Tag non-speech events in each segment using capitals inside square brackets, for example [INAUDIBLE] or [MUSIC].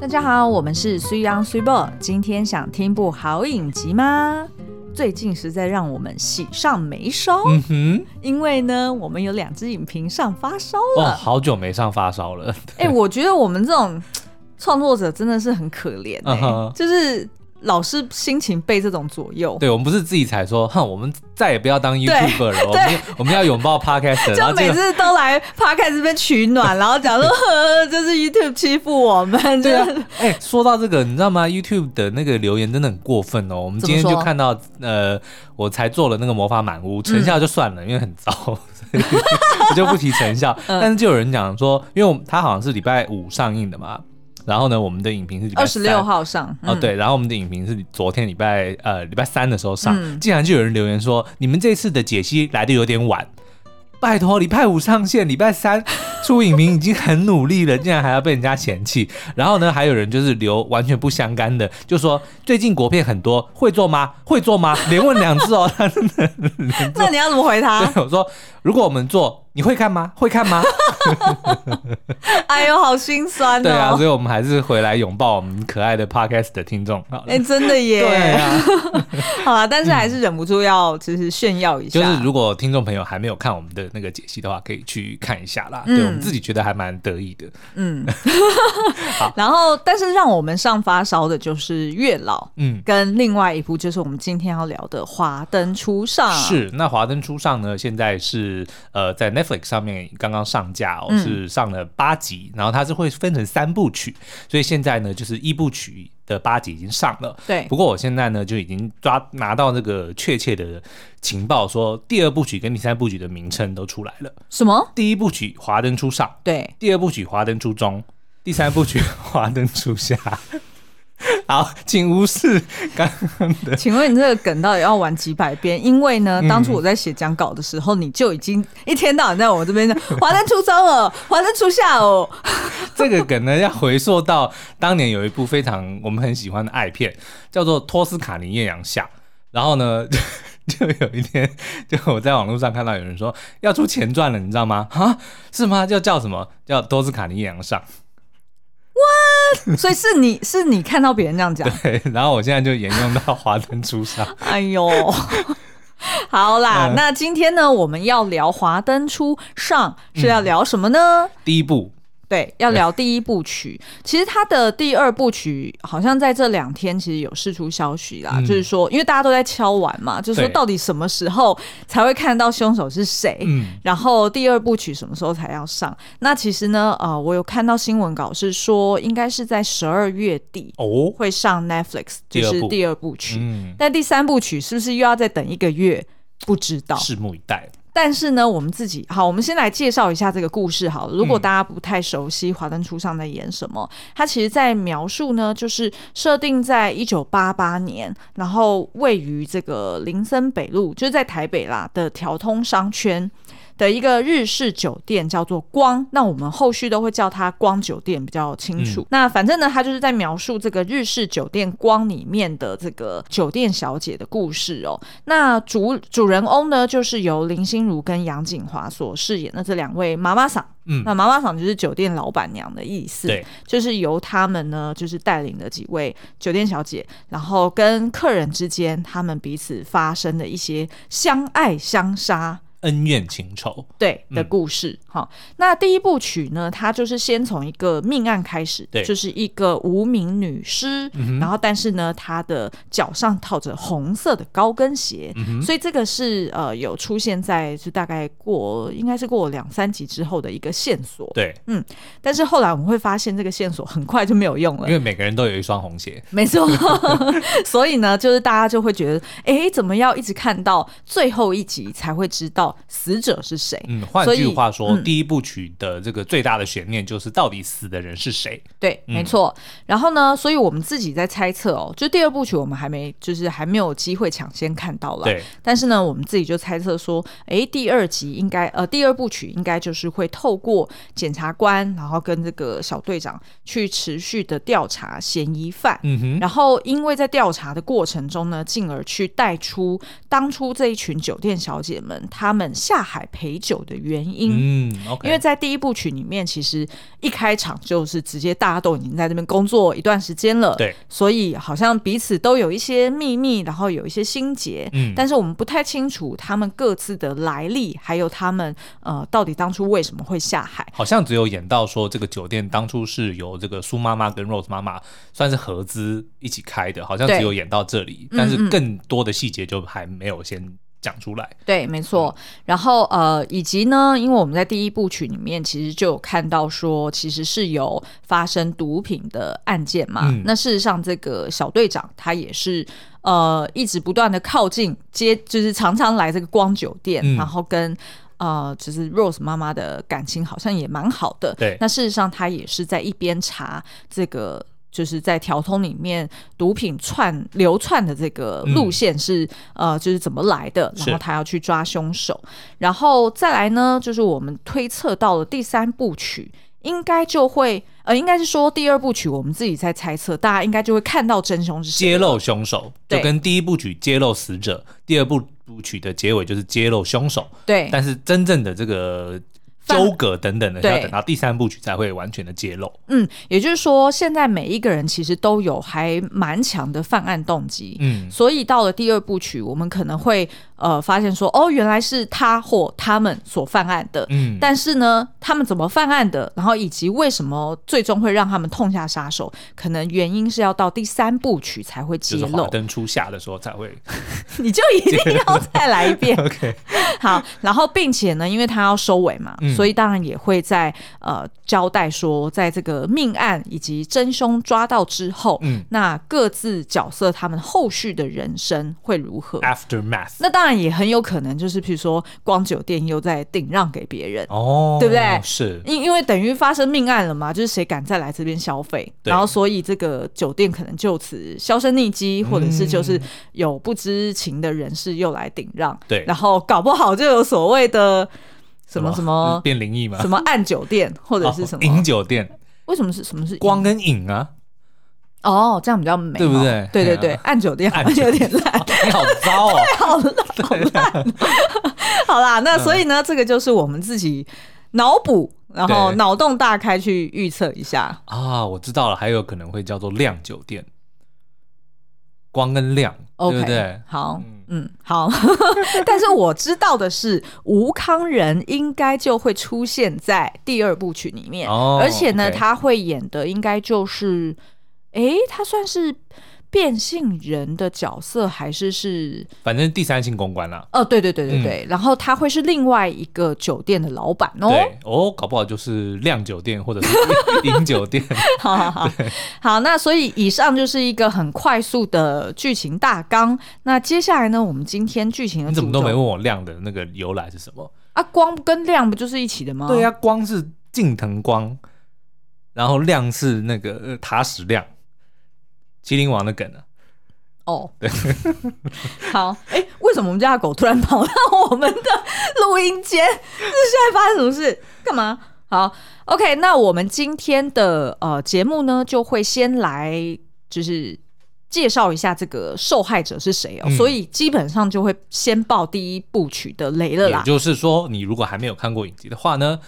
大家好，我们是 Sui On Sui Bo。今天想听部好影集吗？最近实在让我们喜上眉梢。嗯哼，因为呢，我们有两支影评上发烧了。哦，好久没上发烧了。哎、欸，我觉得我们这种创作者真的是很可怜、欸，uh huh. 就是。老是心情被这种左右，对，我们不是自己才说，哼，我们再也不要当 YouTuber 了，我们我们要拥抱 Podcast，[LAUGHS] 就每次都来 Podcast 这边取暖，[LAUGHS] 然后讲说，[LAUGHS] 呵，这是 YouTube 欺负我们，对啊。哎，说到这个，你知道吗？YouTube 的那个留言真的很过分哦。我们今天就看到，呃，我才做了那个魔法满屋，成效就算了，因为很糟，我就不提成效。但是就有人讲说，因为我们他好像是礼拜五上映的嘛。然后呢，我们的影评是二十六号上、嗯、哦，对。然后我们的影评是昨天礼拜呃礼拜三的时候上，嗯、竟然就有人留言说，你们这次的解析来的有点晚。[LAUGHS] 拜托，礼拜五上线，礼拜三 [LAUGHS] 出影评已经很努力了，竟然还要被人家嫌弃。然后呢，还有人就是留完全不相干的，就说最近国片很多，会做吗？会做吗？连问两次哦。[LAUGHS] 那你要怎么回他？我说，如果我们做。你会看吗？会看吗？哎呦，好心酸哦。对啊，所以我们还是回来拥抱我们可爱的 Podcast 的听众。哎、欸，真的耶。对啊。[LAUGHS] 好了，但是还是忍不住要就是炫耀一下。就是如果听众朋友还没有看我们的那个解析的话，可以去看一下啦。嗯、对，我们自己觉得还蛮得意的。嗯。[LAUGHS] 好。[LAUGHS] 然后，但是让我们上发烧的就是月老。嗯。跟另外一部就是我们今天要聊的《华灯初上》。是。那《华灯初上》呢？现在是呃在 Netflix。Netflix 上面刚刚上架哦，是上了八集，嗯、然后它是会分成三部曲，所以现在呢，就是一部曲的八集已经上了。对，不过我现在呢就已经抓拿到那个确切的情报，说第二部曲跟第三部曲的名称都出来了。什么？第一部曲华灯初上，对，第二部曲华灯初中，第三部曲华灯初下。[LAUGHS] 好，请无视刚刚的。请问你这个梗到底要玩几百遍？因为呢，当初我在写讲稿的时候，嗯、你就已经一天到晚在我这边的 [LAUGHS] 华灯初上哦，华灯初下哦。[LAUGHS] 这个梗呢，要回溯到当年有一部非常我们很喜欢的爱片，叫做《托斯卡尼艳阳下》。然后呢，就有一天，就我在网络上看到有人说要出前传了，你知道吗？啊，是吗？就叫什么？叫《托斯卡尼艳阳上》。所以是你是你看到别人这样讲，[LAUGHS] 对，然后我现在就沿用到华灯初上。[LAUGHS] 哎呦，好啦，嗯、那今天呢，我们要聊华灯初上是要聊什么呢？嗯、第一部。对，要聊第一部曲。[LAUGHS] 其实他的第二部曲好像在这两天其实有释出消息啦，嗯、就是说，因为大家都在敲完嘛，就是说到底什么时候才会看到凶手是谁？嗯，然后第二部曲什么时候才要上？那其实呢，呃，我有看到新闻稿是说，应该是在十二月底哦会上 Netflix，就是第二部曲。嗯，但第三部曲是不是又要再等一个月？不知道，拭目以待。但是呢，我们自己好，我们先来介绍一下这个故事好了。如果大家不太熟悉《华灯初上》在演什么，它其实在描述呢，就是设定在一九八八年，然后位于这个林森北路，就是在台北啦的条通商圈。的一个日式酒店叫做光，那我们后续都会叫它光酒店比较清楚。嗯、那反正呢，他就是在描述这个日式酒店光里面的这个酒店小姐的故事哦。那主主人翁呢，就是由林心如跟杨谨华所饰演的这两位妈妈桑。嗯，那妈妈桑就是酒店老板娘的意思。对，就是由他们呢，就是带领的几位酒店小姐，然后跟客人之间他们彼此发生的一些相爱相杀。恩怨情仇对的故事，那第一部曲呢，它就是先从一个命案开始，对，就是一个无名女尸，嗯、然后但是呢，她的脚上套着红色的高跟鞋，嗯、所以这个是呃有出现在就大概过应该是过两三集之后的一个线索，对，嗯，但是后来我们会发现这个线索很快就没有用了，因为每个人都有一双红鞋，没错，[LAUGHS] 所以呢，就是大家就会觉得，哎，怎么要一直看到最后一集才会知道？死者是谁？嗯，换句话说，嗯、第一部曲的这个最大的悬念就是到底死的人是谁？对，没错。嗯、然后呢，所以我们自己在猜测哦，就第二部曲我们还没，就是还没有机会抢先看到了。对。但是呢，我们自己就猜测说，哎，第二集应该，呃，第二部曲应该就是会透过检察官，然后跟这个小队长去持续的调查嫌疑犯。嗯哼。然后，因为在调查的过程中呢，进而去带出当初这一群酒店小姐们，她们。下海陪酒的原因，嗯，嗯 okay、因为在第一部曲里面，其实一开场就是直接大家都已经在这边工作一段时间了，对，所以好像彼此都有一些秘密，然后有一些心结，嗯，但是我们不太清楚他们各自的来历，还有他们呃到底当初为什么会下海，好像只有演到说这个酒店当初是由这个苏妈妈跟 Rose 妈妈算是合资一起开的，好像只有演到这里，但是更多的细节就还没有先讲出来。对，没错。然后呃，以及呢，因为我们在第一部曲里面其实就有看到说，其实是有发生毒品的案件嘛。嗯、那事实上，这个小队长他也是呃一直不断的靠近接，就是常常来这个光酒店，嗯、然后跟呃就是 Rose 妈妈的感情好像也蛮好的。对。那事实上，他也是在一边查这个。就是在条通里面，毒品串流窜的这个路线是、嗯、呃，就是怎么来的？然后他要去抓凶手，然后再来呢，就是我们推测到了第三部曲，应该就会呃，应该是说第二部曲，我们自己在猜测，大家应该就会看到真凶是谁，揭露凶手，就跟第一部曲揭露死者，第二部部曲的结尾就是揭露凶手。对，但是真正的这个。纠葛等等的，要等到第三部曲才会完全的揭露。嗯，也就是说，现在每一个人其实都有还蛮强的犯案动机。嗯，所以到了第二部曲，我们可能会。呃，发现说哦，原来是他或他们所犯案的。嗯，但是呢，他们怎么犯案的，然后以及为什么最终会让他们痛下杀手，可能原因是要到第三部曲才会揭露。就是华灯初下的时候才会。[LAUGHS] [LAUGHS] 你就一定要再来一遍。[LAUGHS] OK，好，然后并且呢，因为他要收尾嘛，嗯、所以当然也会在呃交代说，在这个命案以及真凶抓到之后，嗯，那各自角色他们后续的人生会如何？Aftermath。那当然。也很有可能就是，譬如说，光酒店又在顶让给别人哦，对不对？是，因因为等于发生命案了嘛，就是谁敢再来这边消费，然后所以这个酒店可能就此销声匿迹，或者是就是有不知情的人士又来顶让，对，然后搞不好就有所谓的什么什么变灵异嘛，什么暗酒店或者是什么影酒店？为什么是什么是光跟影啊？哦，这样比较美，对不对？对对对，暗酒店好像有点烂，你 [LAUGHS] 好糟哦，好烂，好烂。好啦，那所以呢，这个就是我们自己脑补，然后脑洞大开去预测一下啊。我知道了，还有可能会叫做亮酒店，光跟亮，对不对？好，嗯，好。[LAUGHS] 但是我知道的是，吴康仁应该就会出现在第二部曲里面，而且呢，他会演的应该就是。哎，他算是变性人的角色，还是是？反正第三性公关啦。哦，对对对对对。嗯、然后他会是另外一个酒店的老板哦。对哦，搞不好就是亮酒店或者是 [LAUGHS] 银酒店。[LAUGHS] 好好好，对好，那所以以上就是一个很快速的剧情大纲。那接下来呢，我们今天剧情的，你怎么都没问我亮的那个由来是什么？啊，光跟亮不就是一起的吗？对呀、啊，光是近藤光，然后亮是那个塔矢亮。麒麟王的梗呢？哦，对，[LAUGHS] 好，哎、欸，为什么我们家的狗突然跑到我们的录音间？这是现在发生什么事？干嘛？好，OK，那我们今天的呃节目呢，就会先来就是介绍一下这个受害者是谁哦，嗯、所以基本上就会先爆第一部曲的雷了啦。也就是说，你如果还没有看过影集的话呢？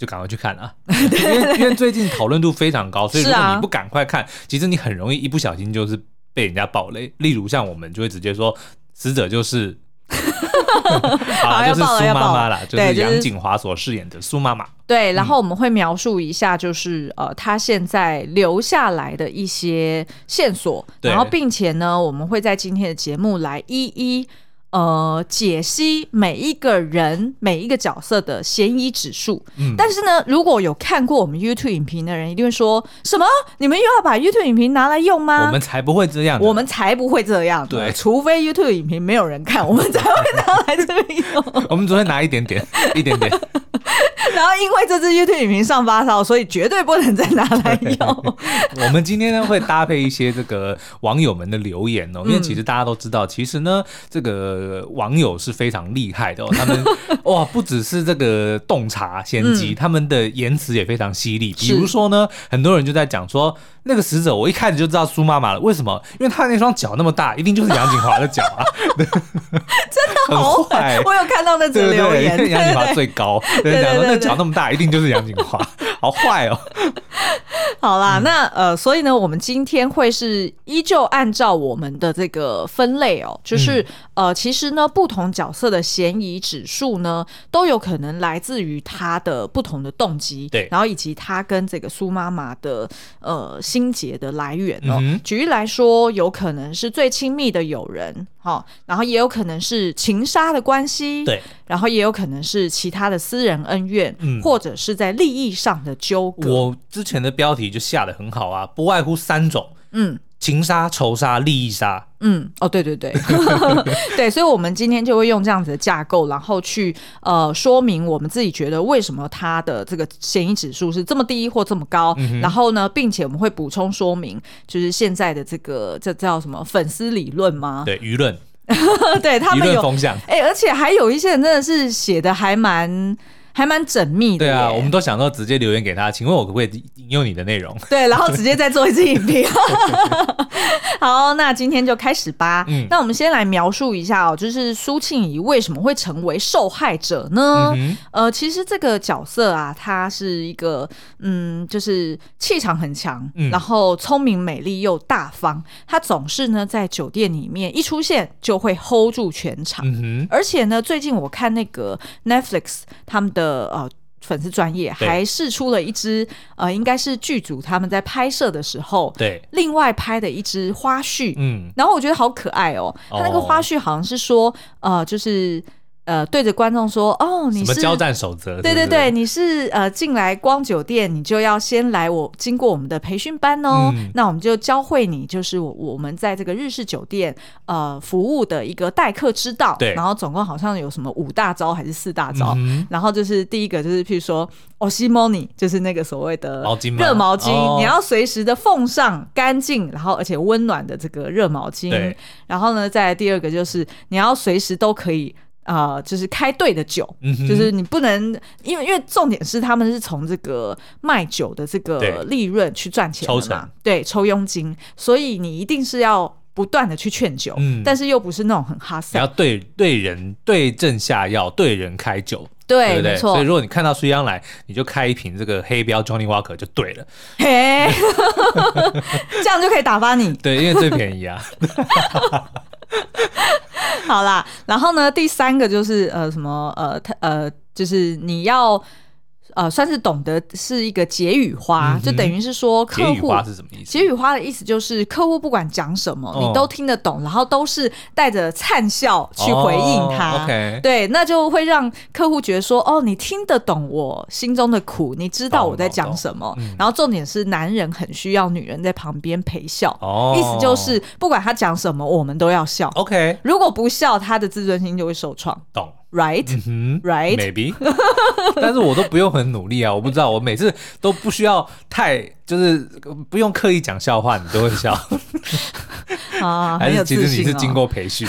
就赶快去看啊！[LAUGHS] 因为因为最近讨论度非常高，所以如果你不赶快看，其实你很容易一不小心就是被人家爆雷。例如像我们就会直接说死者就是，[LAUGHS] 好，就是苏妈妈啦，就是杨景华所饰演的苏妈妈。对，然后我们会描述一下，就是呃，他现在留下来的一些线索，然后并且呢，我们会在今天的节目来一一。呃，解析每一个人每一个角色的嫌疑指数。嗯，但是呢，如果有看过我们 YouTube 影评的人，一定会说什么？你们又要把 YouTube 影评拿来用吗？我们才不会这样，我们才不会这样。对，除非 YouTube 影评没有人看，我们才会拿来这边用。[LAUGHS] 我们只会拿一点点，一点点。[LAUGHS] 然后因为这支 YouTube 影评上发烧，所以绝对不能再拿来用。我们今天呢会搭配一些这个网友们的留言哦，[LAUGHS] 因为其实大家都知道，其实呢这个。呃，网友是非常厉害的哦，[LAUGHS] 他们哇，不只是这个洞察先机，嗯、他们的言辞也非常犀利。比如说呢，很多人就在讲说，那个死者我一开始就知道苏妈妈了，为什么？因为她那双脚那么大，一定就是杨景华的脚啊！[LAUGHS] 真的好坏，我有看到那则留言，杨景华最高，[LAUGHS] 对讲说，那脚那么大，一定就是杨景华，好坏哦。好啦，嗯、那呃，所以呢，我们今天会是依旧按照我们的这个分类哦，就是、嗯、呃，其实呢，不同角色的嫌疑指数呢，都有可能来自于他的不同的动机，对，然后以及他跟这个苏妈妈的呃心结的来源哦。举例来说，有可能是最亲密的友人，哈、哦，然后也有可能是情杀的关系，对，然后也有可能是其他的私人恩怨，嗯，或者是在利益上的纠葛。我之前的标题。就下的很好啊，不外乎三种，嗯，情杀、仇杀、利益杀，嗯，哦，对对对，对，[LAUGHS] 所以，我们今天就会用这样子的架构，然后去呃说明我们自己觉得为什么他的这个嫌疑指数是这么低或这么高，嗯、然后呢，并且我们会补充说明，就是现在的这个这叫什么粉丝理论吗？对，舆论，[LAUGHS] 对他们有风向，哎、欸，而且还有一些人真的是写的还蛮。还蛮缜密的。对啊，我们都想说直接留言给他，请问我可不可以引用你的内容？[LAUGHS] 对，然后直接再做一次影评。[LAUGHS] 好，那今天就开始吧。嗯，那我们先来描述一下哦，就是苏庆仪为什么会成为受害者呢？嗯、呃，其实这个角色啊，他是一个嗯，就是气场很强，嗯、然后聪明美丽又大方。他总是呢在酒店里面一出现就会 hold 住全场。嗯哼，而且呢，最近我看那个 Netflix 他们的。的呃粉丝专业还试出了一支呃，应该是剧组他们在拍摄的时候，对，另外拍的一支花絮，嗯，然后我觉得好可爱哦，他那个花絮好像是说，呃，就是。呃，对着观众说：“哦，你是什么交战守则？对对对，你是呃进来光酒店，你就要先来我经过我们的培训班哦。嗯、那我们就教会你，就是我我们在这个日式酒店呃服务的一个待客之道。对，然后总共好像有什么五大招还是四大招？嗯、然后就是第一个就是譬如说おしもに，就是那个所谓的毛巾热毛巾，哦、你要随时的奉上干净，然后而且温暖的这个热毛巾。对然后呢，再来第二个就是你要随时都可以。” 啊、呃，就是开对的酒，嗯、就是你不能，因为因为重点是他们是从这个卖酒的这个利润去赚钱的嘛，对，抽佣金，所以你一定是要不断的去劝酒，嗯、但是又不是那种很哈塞，你要对对人对症下药，对人开酒，对，对对没错。所以如果你看到苏央来，你就开一瓶这个黑标 Johnny Walker 就对了，嘿，[LAUGHS] 这样就可以打发你，对，因为最便宜啊。[LAUGHS] 好啦，然后呢，第三个就是呃什么呃他呃就是你要。呃，算是懂得是一个解语花，嗯、就等于是说客户。解语花是什么意思？解语花的意思就是客户不管讲什么，哦、你都听得懂，然后都是带着灿笑去回应他。对，那就会让客户觉得说，哦，你听得懂我心中的苦，你知道我在讲什么。嗯、然后重点是，男人很需要女人在旁边陪笑。哦，意思就是不管他讲什么，我们都要笑。OK，如果不笑，他的自尊心就会受创。懂。Right，嗯哼，Right，Maybe，[LAUGHS] 但是我都不用很努力啊，我不知道，我每次都不需要太，就是不用刻意讲笑话，你都会笑。啊 [LAUGHS] [LAUGHS] 还是其实你是经过培训。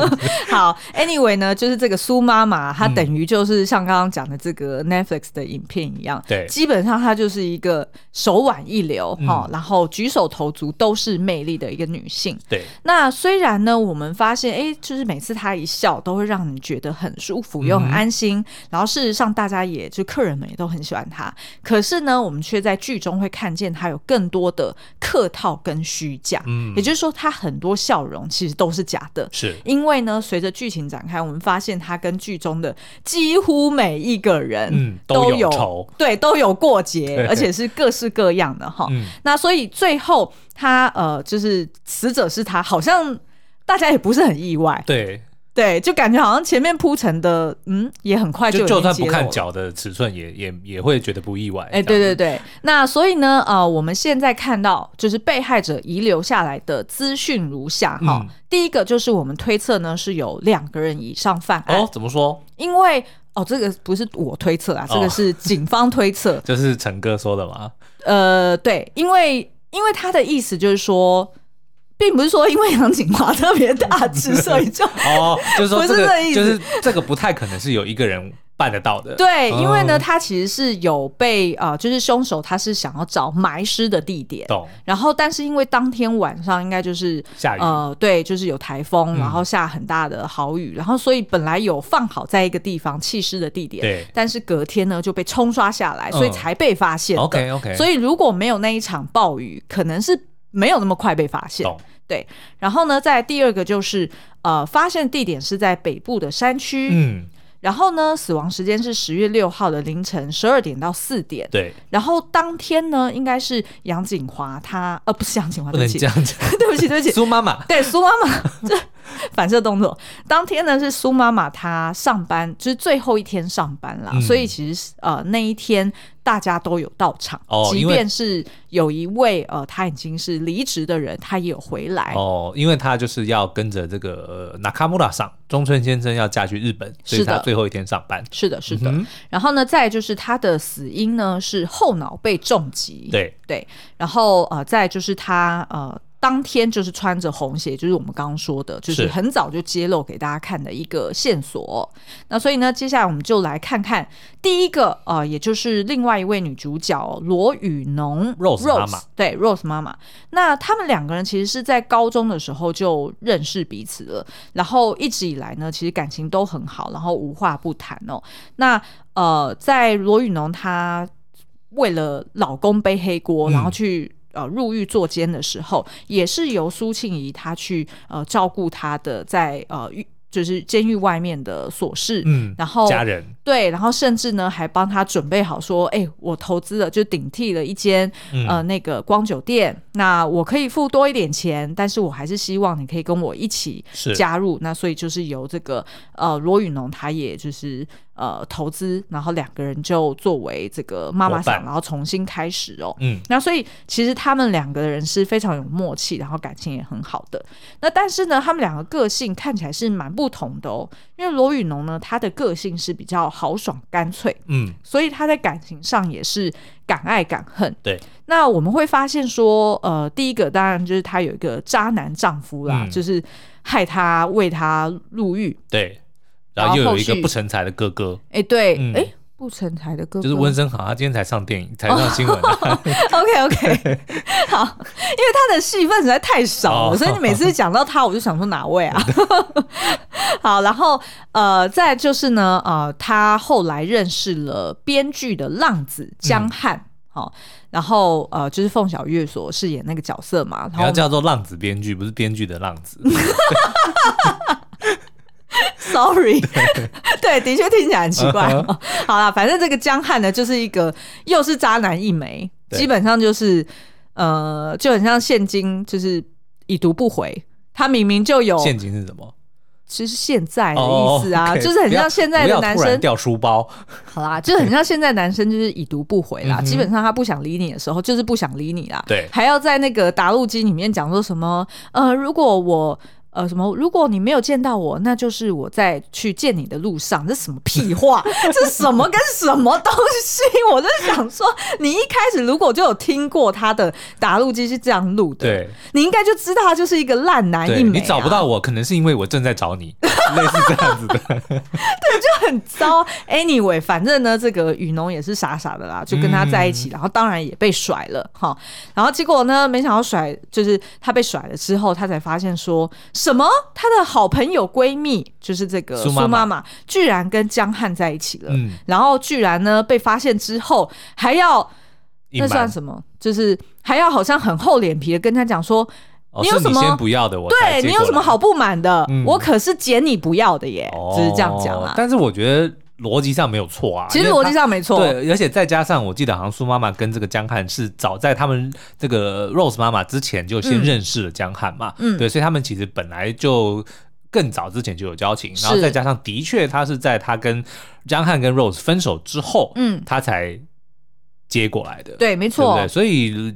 [LAUGHS] 好，Anyway 呢，就是这个苏妈妈，她等于就是像刚刚讲的这个 Netflix 的影片一样，对，基本上她就是一个手腕一流哈，然后举手投足都是魅力的一个女性。对，那虽然呢，我们发现，哎，就是每次她一笑，都会让你觉得很舒服又很安心，然后事实上，大家也就客人们也都很喜欢她。可是呢，我们却在剧中会看见她有更多的客套跟虚假，嗯，也就是说，他很。多笑容其实都是假的，是。因为呢，随着剧情展开，我们发现他跟剧中的几乎每一个人都有、嗯、都有仇，对，都有过节，而且是各式各样的哈。嗯、那所以最后他呃，就是死者是他，好像大家也不是很意外，对。对，就感觉好像前面铺陈的，嗯，也很快就就，就算不看脚的尺寸也，也也也会觉得不意外。哎，对对对，那所以呢，呃，我们现在看到就是被害者遗留下来的资讯如下哈。嗯、第一个就是我们推测呢是有两个人以上犯案。哦，怎么说？因为哦，这个不是我推测啊，这个是警方推测。[LAUGHS] 就是陈哥说的嘛？呃，对，因为因为他的意思就是说。并不是说因为杨景华特别大只，所以就 [LAUGHS] 哦，就是说这个就是这个不太可能是有一个人办得到的。对，因为呢，他其实是有被呃，就是凶手他是想要找埋尸的地点，懂。然后，但是因为当天晚上应该就是下雨，呃，对，就是有台风，然后下很大的豪雨，嗯、然后所以本来有放好在一个地方弃尸的地点，对，但是隔天呢就被冲刷下来，所以才被发现。OK OK。所以如果没有那一场暴雨，可能是没有那么快被发现。懂。对，然后呢，在第二个就是呃，发现地点是在北部的山区，嗯。然后呢，死亡时间是十月六号的凌晨十二点到四点。对。然后当天呢，应该是杨景华他呃，不是杨景华，不能这样讲，[LAUGHS] 对不起，对不起，苏妈妈。对，苏妈妈。这 [LAUGHS] 反射动作。当天呢是苏妈妈她上班，就是最后一天上班了，嗯、所以其实呃那一天大家都有到场，哦、即便是有一位呃他已经是离职的人，他也有回来哦，因为他就是要跟着这个纳卡穆拉上中村先生要嫁去日本，所以他最后一天上班。是的，是的。嗯、然后呢，再就是他的死因呢是后脑被重击，对对。然后呃，再就是他呃。当天就是穿着红鞋，就是我们刚刚说的，就是很早就揭露给大家看的一个线索。那所以呢，接下来我们就来看看第一个，呃，也就是另外一位女主角罗雨农 Rose 妈妈，对 Rose 妈妈。那他们两个人其实是在高中的时候就认识彼此了，然后一直以来呢，其实感情都很好，然后无话不谈哦。那呃，在罗雨农她为了老公背黑锅，然后去。呃，入狱坐监的时候，也是由苏庆仪她去呃照顾她的在呃狱。就是监狱外面的琐事，嗯，然后家人对，然后甚至呢还帮他准备好说，哎、欸，我投资了，就顶替了一间、嗯、呃那个光酒店，那我可以付多一点钱，但是我还是希望你可以跟我一起加入，那所以就是由这个呃罗宇农，他也就是呃投资，然后两个人就作为这个妈妈桑，然后重新开始哦，嗯，那所以其实他们两个人是非常有默契，然后感情也很好的，那但是呢，他们两个个性看起来是蛮不。同的哦，因为罗宇农呢，他的个性是比较豪爽干脆，嗯，所以他在感情上也是敢爱敢恨。对，那我们会发现说，呃，第一个当然就是他有一个渣男丈夫啦，嗯、就是害他为他入狱，对，然后又有一个不成才的哥哥，哎，对，哎、嗯。不成才的哥哥就是温昇豪，他今天才上电影，才上新闻。[LAUGHS] Oh, OK OK，好，因为他的戏份实在太少了，oh. 所以你每次讲到他，我就想说哪位啊？[LAUGHS] 好，然后呃，再就是呢，呃，他后来认识了编剧的浪子江汉，好、嗯，然后呃，就是凤小岳所饰演那个角色嘛，然后叫做浪子编剧，不是编剧的浪子。[LAUGHS] [LAUGHS] Sorry，对，对，的确听起来很奇怪。Uh huh. 好啦，反正这个江汉呢，就是一个又是渣男一枚，基本上就是呃，就很像现金，就是已读不回。他明明就有现金是什么？其实现在的意思啊，oh, okay. [LAUGHS] 就是很像现在的男生掉书包。好啦，就是很像现在男生就是已读不回啦。基本上他不想理你的时候，就是不想理你啦。对，还要在那个答录机里面讲说什么？呃，如果我。呃，什么？如果你没有见到我，那就是我在去见你的路上。这什么屁话？[LAUGHS] 这什么跟什么东西？我就想说，你一开始如果就有听过他的打录机是这样录的，对，你应该就知道他就是一个烂男一枚啊。你找不到我，可能是因为我正在找你，[LAUGHS] 类似这样子的。[LAUGHS] 对，就很糟。Anyway，反正呢，这个雨农也是傻傻的啦，就跟他在一起，嗯、然后当然也被甩了哈。然后结果呢，没想到甩就是他被甩了之后，他才发现说。什么？她的好朋友闺蜜就是这个苏妈妈，居然跟江汉在一起了。嗯，然后居然呢被发现之后，还要那算什么？就是还要好像很厚脸皮的跟他讲说，哦、你有什么先不要的？我对你有什么好不满的？嗯、我可是捡你不要的耶，只、就是这样讲啊。但是我觉得。逻辑上没有错啊，其实逻辑上没错。对，而且再加上我记得好像苏妈妈跟这个江汉是早在他们这个 Rose 妈妈之前就先认识了江汉嘛，嗯，对，所以他们其实本来就更早之前就有交情，然后再加上的确他是在他跟江汉跟 Rose 分手之后，嗯，他才接过来的，对，没错，对不对？所以。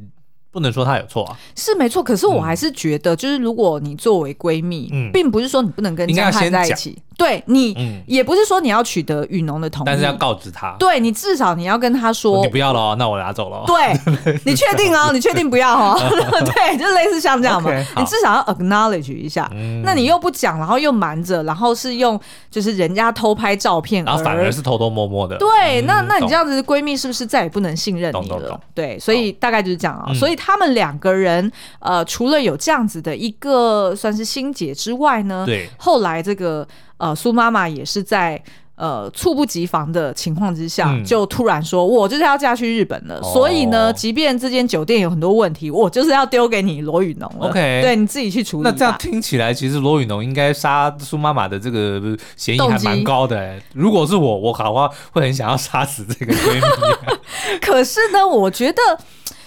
不能说她有错啊，是没错。可是我还是觉得，就是如果你作为闺蜜，嗯，并不是说你不能跟江汉在一起。对你，嗯，也不是说你要取得雨农的同意，但是要告知他。对你至少你要跟他说，你不要了，那我拿走了。对，你确定哦？[LAUGHS] 你确定不要哦？[LAUGHS] 对，就类似像这样嘛。你至少要 acknowledge 一下。那你又不讲，然后又瞒着，然后是用就是人家偷拍照片，然后反而是偷偷摸摸的。对，那那你这样子闺蜜是不是再也不能信任你了？对，所以大概就是这样啊。所以他们两个人，呃，除了有这样子的一个算是心结之外呢，对，后来这个。呃，苏妈妈也是在呃猝不及防的情况之下，嗯、就突然说：“我就是要嫁去日本了。哦”所以呢，即便这间酒店有很多问题，我就是要丢给你罗宇农了。OK，对，你自己去处理。那这样听起来，其实罗宇农应该杀苏妈妈的这个嫌疑还蛮高的、欸。如果是我，我好话会很想要杀死这个闺蜜、啊。[LAUGHS] 可是呢，我觉得。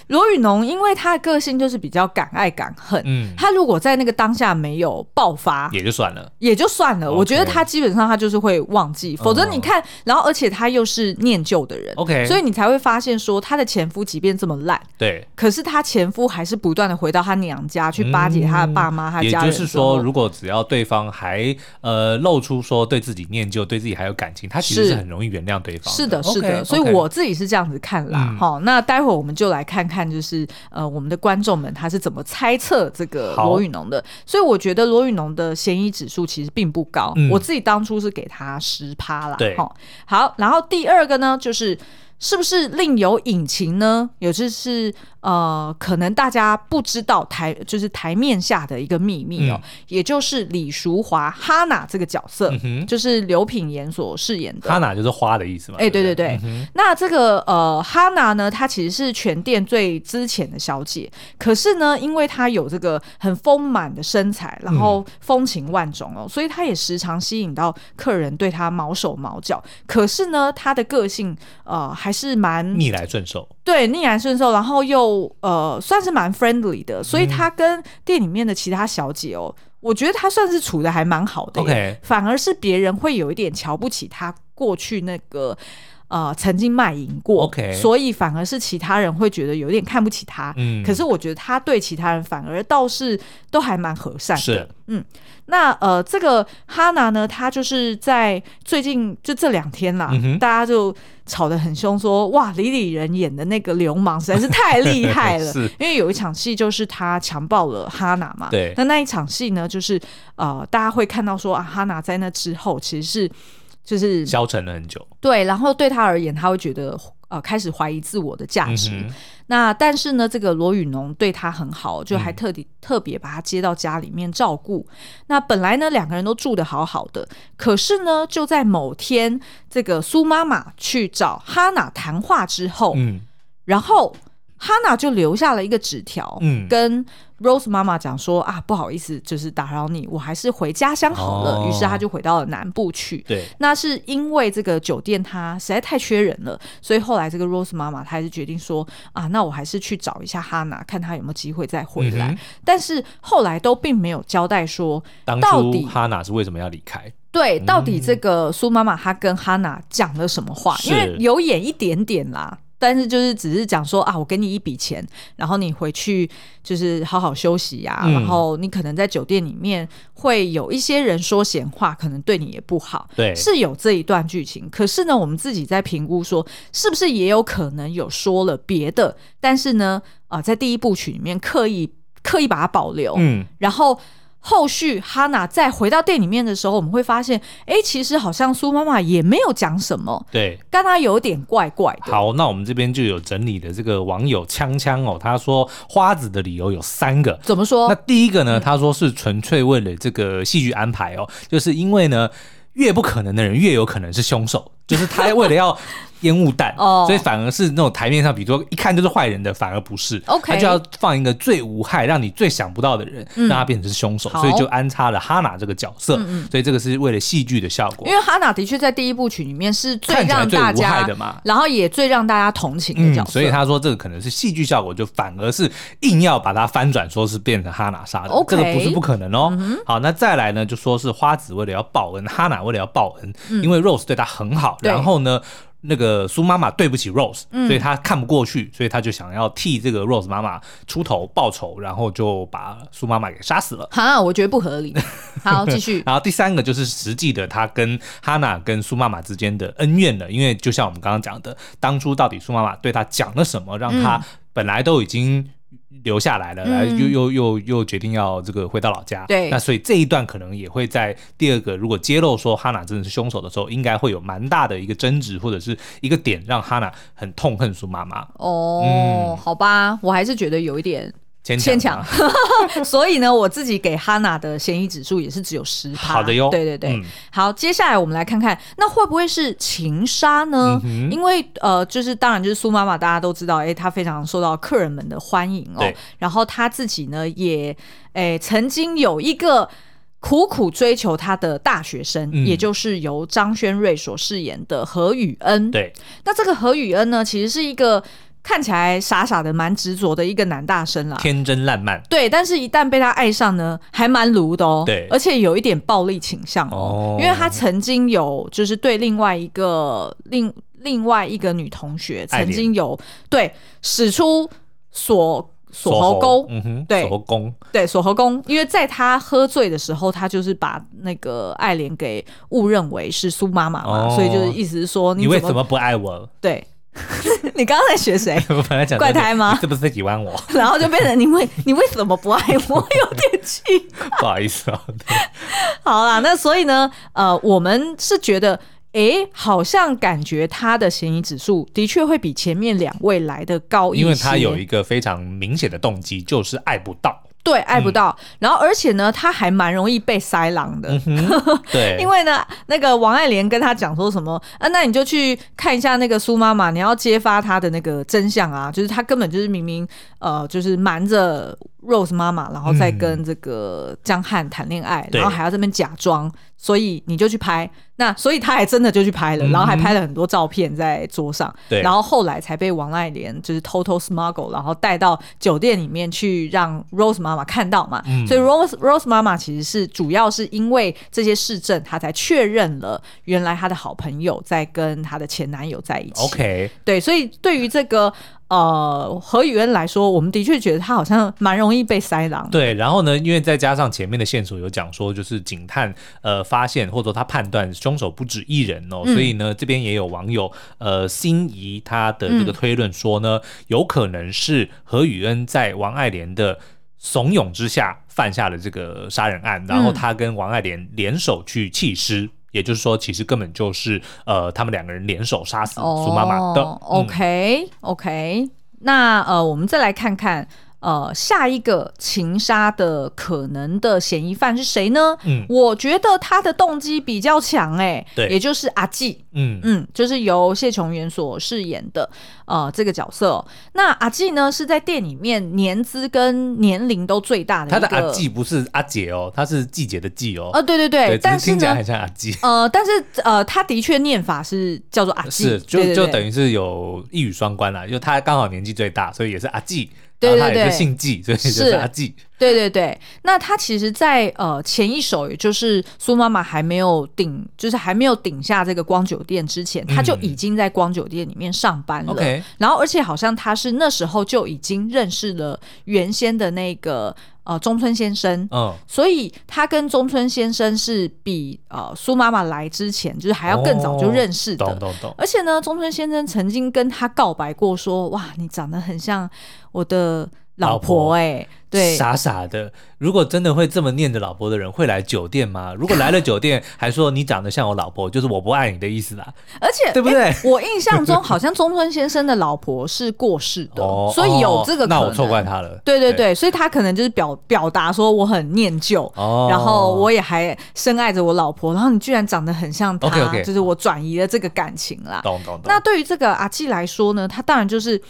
罗宇农，因为他的个性就是比较敢爱敢恨，嗯，他如果在那个当下没有爆发，也就算了，也就算了。Okay 我觉得他基本上他就是会忘记，否则你看，然后而且他又是念旧的人，OK，所以你才会发现说他的前夫即便这么烂，对，可是他前夫还是不断的回到他娘家去巴结他的爸妈、他家人。也就是说，如果只要对方还呃露出说对自己念旧、对自己还有感情，他其实是很容易原谅对方。是的，是的，所以我自己是这样子看啦。好，那待会儿我们就来看看。看，就是呃，我们的观众们他是怎么猜测这个罗宇农的？所以我觉得罗宇农的嫌疑指数其实并不高。嗯、我自己当初是给他十趴啦。对，好，然后第二个呢，就是是不是另有隐情呢？有就是。呃，可能大家不知道台就是台面下的一个秘密哦，嗯、也就是李淑华哈娜这个角色，嗯、就是刘品言所饰演的。哈娜就是花的意思嘛？哎、欸，对对对。嗯、那这个呃哈娜呢，她其实是全店最资浅的小姐，可是呢，因为她有这个很丰满的身材，然后风情万种哦，嗯、所以她也时常吸引到客人对她毛手毛脚。可是呢，她的个性呃还是蛮逆来顺受。对，逆来顺受，然后又呃，算是蛮 friendly 的，所以他跟店里面的其他小姐哦，嗯、我觉得他算是处的还蛮好的。OK，反而是别人会有一点瞧不起他过去那个呃曾经卖淫过，OK，所以反而是其他人会觉得有点看不起他。嗯，可是我觉得他对其他人反而倒是都还蛮和善的。是，嗯。那呃，这个哈娜呢，她就是在最近就这两天啦，嗯、大家就吵得很凶，说哇，李李仁演的那个流氓实在是太厉害了。[LAUGHS] 因为有一场戏就是他强暴了哈娜嘛。对。那那一场戏呢，就是呃，大家会看到说啊，哈娜在那之后其实是就是消沉了很久。对，然后对他而言，他会觉得。呃，开始怀疑自我的价值。嗯、那但是呢，这个罗宇农对他很好，就还特地、嗯、特别把他接到家里面照顾。那本来呢，两个人都住得好好的，可是呢，就在某天，这个苏妈妈去找哈娜谈话之后，嗯、然后。哈娜就留下了一个纸条，嗯，跟 Rose 妈妈讲说啊，不好意思，就是打扰你，我还是回家乡好了。于、哦、是他就回到了南部去。对，那是因为这个酒店它实在太缺人了，所以后来这个 Rose 妈妈她还是决定说啊，那我还是去找一下哈娜，看她有没有机会再回来。嗯、但是后来都并没有交代说，到底哈娜是为什么要离开？对，到底这个苏妈妈她跟哈娜讲了什么话？因为有演一点点啦。但是就是只是讲说啊，我给你一笔钱，然后你回去就是好好休息呀、啊。嗯、然后你可能在酒店里面会有一些人说闲话，可能对你也不好。对，是有这一段剧情。可是呢，我们自己在评估说，是不是也有可能有说了别的？但是呢，啊、呃，在第一部曲里面刻意刻意把它保留。嗯，然后。后续哈娜再回到店里面的时候，我们会发现，哎，其实好像苏妈妈也没有讲什么，对，但她有点怪怪的。好，那我们这边就有整理的这个网友锵锵哦，他说花子的理由有三个，怎么说？那第一个呢，他说是纯粹为了这个戏剧安排哦，就是因为呢，越不可能的人越有可能是凶手，就是他为了要。烟雾弹，哦，所以反而是那种台面上，比如说一看就是坏人的，反而不是。OK，他就要放一个最无害、让你最想不到的人，嗯、让他变成是凶手，所以就安插了哈娜这个角色。嗯嗯，所以这个是为了戏剧的效果。因为哈娜的确在第一部曲里面是最让大家最无害的嘛，然后也最让大家同情的角色。嗯、所以他说这个可能是戏剧效果，就反而是硬要把它翻转，说是变成哈娜杀的。OK，这个不是不可能哦。嗯、好，那再来呢，就说是花子为了要报恩，哈娜为了要报恩，嗯、因为 Rose 对他很好，然后呢。那个苏妈妈对不起 Rose，、嗯、所以他看不过去，所以他就想要替这个 Rose 妈妈出头报仇，然后就把苏妈妈给杀死了。哈，我觉得不合理。[LAUGHS] 好，继续。然后第三个就是实际的，他跟哈娜跟苏妈妈之间的恩怨了，因为就像我们刚刚讲的，当初到底苏妈妈对他讲了什么，让他本来都已经。留下来了，来又又又又决定要这个回到老家。对，那所以这一段可能也会在第二个，如果揭露说哈娜真的是凶手的时候，应该会有蛮大的一个争执或者是一个点，让哈娜很痛恨苏妈妈。哦，嗯、好吧，我还是觉得有一点。牵强，[LAUGHS] 所以呢，我自己给哈娜的嫌疑指数也是只有十趴。好的哟，对对对，嗯、好，接下来我们来看看，那会不会是情杀呢？嗯、因为呃，就是当然就是苏妈妈，大家都知道，哎、欸，她非常受到客人们的欢迎哦。然后她自己呢，也哎、欸、曾经有一个苦苦追求她的大学生，嗯、也就是由张轩瑞所饰演的何雨恩。对，那这个何雨恩呢，其实是一个。看起来傻傻的，蛮执着的一个男大生啦，天真烂漫。对，但是一旦被他爱上呢，还蛮卢的哦。对，而且有一点暴力倾向哦，因为他曾经有就是对另外一个另另外一个女同学曾经有连对使出锁锁喉功，嗯哼，对，锁喉功，对，锁喉功，因为在他喝醉的时候，他就是把那个爱莲给误认为是苏妈妈嘛，哦、所以就是意思是说你，你为什么不爱我？对。[LAUGHS] 你刚刚在学谁？[LAUGHS] 我本来讲怪胎吗？是不是在喜欢我？[LAUGHS] 然后就变成你为你为什么不爱我？有点气，不好意思啊。好啦，那所以呢，呃，我们是觉得，哎、欸，好像感觉他的嫌疑指数的确会比前面两位来的高一些，因为他有一个非常明显的动机，就是爱不到。对，爱不到，嗯、然后而且呢，他还蛮容易被塞狼的。嗯、[LAUGHS] 对，因为呢，那个王爱莲跟他讲说什么啊？那你就去看一下那个苏妈妈，你要揭发她的那个真相啊！就是她根本就是明明呃，就是瞒着 Rose 妈妈，然后再跟这个江汉谈恋爱，嗯、然后还要这边假装。所以你就去拍，那 [LAUGHS] 所以他还真的就去拍了，嗯、然后还拍了很多照片在桌上，对，然后后来才被王爱莲就是偷偷 smuggle，然后带到酒店里面去让 Rose 妈妈看到嘛，嗯、所以 Rose Rose 妈妈其实是主要是因为这些事证，她才确认了原来她的好朋友在跟她的前男友在一起。OK，对，所以对于这个。呃，何宇恩来说，我们的确觉得他好像蛮容易被塞狼。对，然后呢，因为再加上前面的线索有讲说，就是警探呃发现或者说他判断凶手不止一人哦，嗯、所以呢，这边也有网友呃心仪他的这个推论说呢，嗯、有可能是何宇恩在王爱莲的怂恿之下犯下了这个杀人案，然后他跟王爱莲联手去弃尸。也就是说，其实根本就是呃，他们两个人联手杀死苏妈妈的。哦、OK OK，那呃，我们再来看看。呃，下一个情杀的可能的嫌疑犯是谁呢？嗯，我觉得他的动机比较强，哎，对，也就是阿纪，嗯嗯，就是由谢琼元所饰演的呃这个角色。那阿纪呢，是在店里面年资跟年龄都最大的。他的阿纪不是阿姐哦，他是季节的季哦。呃，对对对，对但是听起来很像阿纪。呃，但是呃，他的确念法是叫做阿纪，是就就等于是有一语双关啦，就他刚好年纪最大，所以也是阿纪。对对对，姓纪，所以就是。阿纪。对对对，那他其实在，在呃前一手，也就是苏妈妈还没有顶，就是还没有顶下这个光酒店之前，他就已经在光酒店里面上班了。嗯、然后，而且好像他是那时候就已经认识了原先的那个呃中村先生。嗯，所以他跟中村先生是比呃苏妈妈来之前，就是还要更早就认识的。哦、懂懂懂。而且呢，中村先生曾经跟他告白过说，说哇，你长得很像。我的老婆哎、欸，对，傻傻的。如果真的会这么念着老婆的人，会来酒店吗？如果来了酒店，还说你长得像我老婆，就是我不爱你的意思啦。而且，对不对？我印象中好像中村先生的老婆是过世的，[LAUGHS] 哦、所以有这个可能。那我错怪他了。对对对，对所以他可能就是表表达说我很念旧，哦、然后我也还深爱着我老婆，然后你居然长得很像他，okay, okay. 就是我转移了这个感情啦。懂懂懂。那对于这个阿纪来说呢，他当然就是。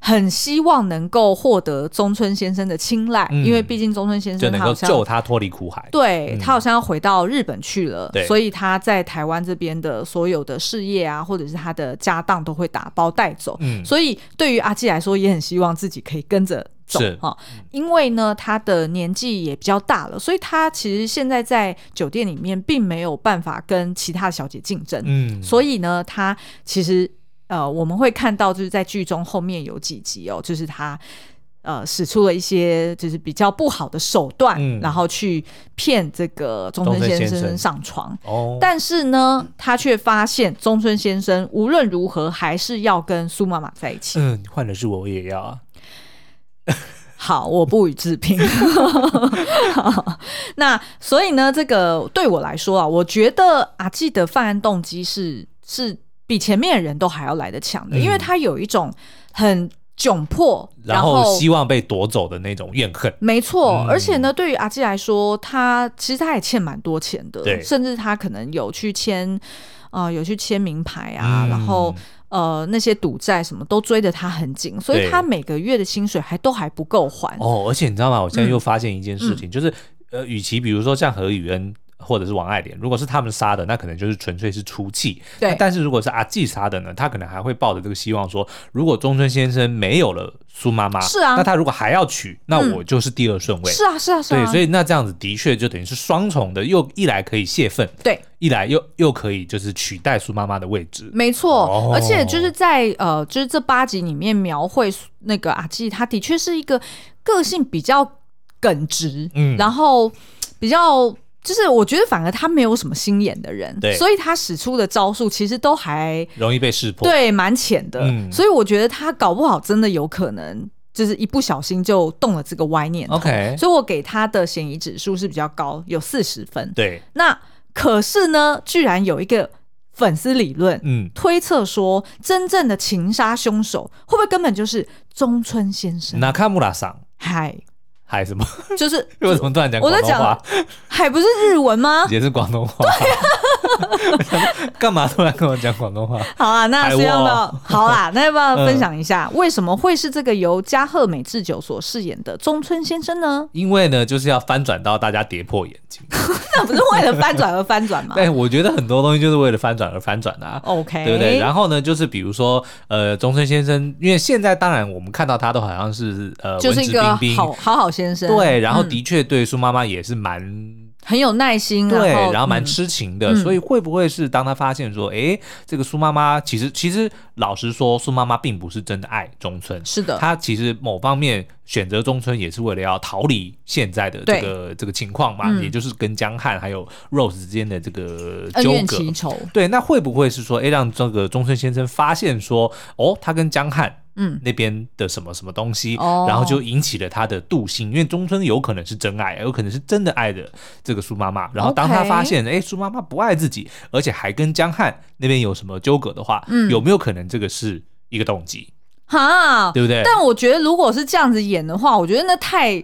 很希望能够获得中村先生的青睐，嗯、因为毕竟中村先生他好像能够救他脱离苦海。对，他好像要回到日本去了，嗯、所以他在台湾这边的所有的事业啊，或者是他的家当都会打包带走。嗯，所以对于阿纪来说，也很希望自己可以跟着走哈，因为呢，他的年纪也比较大了，所以他其实现在在酒店里面并没有办法跟其他小姐竞争。嗯，所以呢，他其实呃，我们会看到就是在剧中后面有几集哦，就是他呃使出了一些就是比较不好的手段，嗯、然后去骗这个中村先生上床。哦，但是呢，他却发现中村先生无论如何还是要跟苏妈妈在一起。嗯，换的是我，我也要啊。[LAUGHS] 好，我不予置评。[LAUGHS] 那所以呢，这个对我来说啊，我觉得阿纪的犯案动机是是比前面的人都还要来得强的，嗯、因为他有一种很窘迫，然后，希望被夺走的那种怨恨。没错，嗯、而且呢，对于阿基来说，他其实他也欠蛮多钱的，对甚至他可能有去签啊、呃，有去签名牌啊，嗯、然后。呃，那些赌债什么都追得他很紧，所以他每个月的薪水还都还不够还。哦，而且你知道吗？我现在又发现一件事情，嗯、就是呃，与其比如说像何宇恩或者是王爱莲，如果是他们杀的，那可能就是纯粹是出气。对，但是如果是阿纪杀的呢，他可能还会抱着这个希望说，如果中村先生没有了苏妈妈，是啊，那他如果还要娶，那我就是第二顺位。是啊，是啊，是啊。对，所以那这样子的确就等于是双重的，又一来可以泄愤。对。一来又又可以就是取代苏妈妈的位置，没错，哦、而且就是在呃，就是这八集里面描绘那个阿纪，他的确是一个个性比较耿直，嗯，然后比较就是我觉得反而他没有什么心眼的人，对，所以他使出的招数其实都还容易被识破，对，蛮浅的，嗯、所以我觉得他搞不好真的有可能就是一不小心就动了这个歪念，OK，所以我给他的嫌疑指数是比较高，有四十分，对，那。可是呢，居然有一个粉丝理论，嗯，推测说，真正的情杀凶手会不会根本就是中村先生？那卡穆拉桑，嗨。还什么？就是 [LAUGHS] 为什么突然讲广东话？海不是日文吗？也是广东话。对啊，[LAUGHS] 干嘛突然跟我讲广东话？好啊，那这样的 [LAUGHS] 好啦，那要不要分享一下，为什么会是这个由加贺美智久所饰演的中村先生呢？因为呢，就是要翻转到大家跌破眼镜。[LAUGHS] 那不是为了翻转而翻转吗？对，我觉得很多东西就是为了翻转而翻转的啊。OK，对不对？然后呢，就是比如说，呃，中村先生，因为现在当然我们看到他都好像是呃，就是一个好好好先生。对，然后的确对苏妈妈也是蛮、嗯、很有耐心，对，然后，蛮痴情的，嗯、所以会不会是当他发现说，哎，这个苏妈妈其实其实老实说，苏妈妈并不是真的爱中村，是的，他其实某方面选择中村也是为了要逃离现在的这个对这个情况嘛，嗯、也就是跟江汉还有 Rose 之间的这个纠葛，对，那会不会是说，哎，让这个中村先生发现说，哦，他跟江汉。嗯，那边的什么什么东西，哦、然后就引起了他的妒心，因为中村有可能是真爱，有可能是真的爱的这个苏妈妈。然后当他发现，哎苏妈妈不爱自己，而且还跟江汉那边有什么纠葛的话，嗯、有没有可能这个是一个动机？哈，对不对？但我觉得如果是这样子演的话，我觉得那太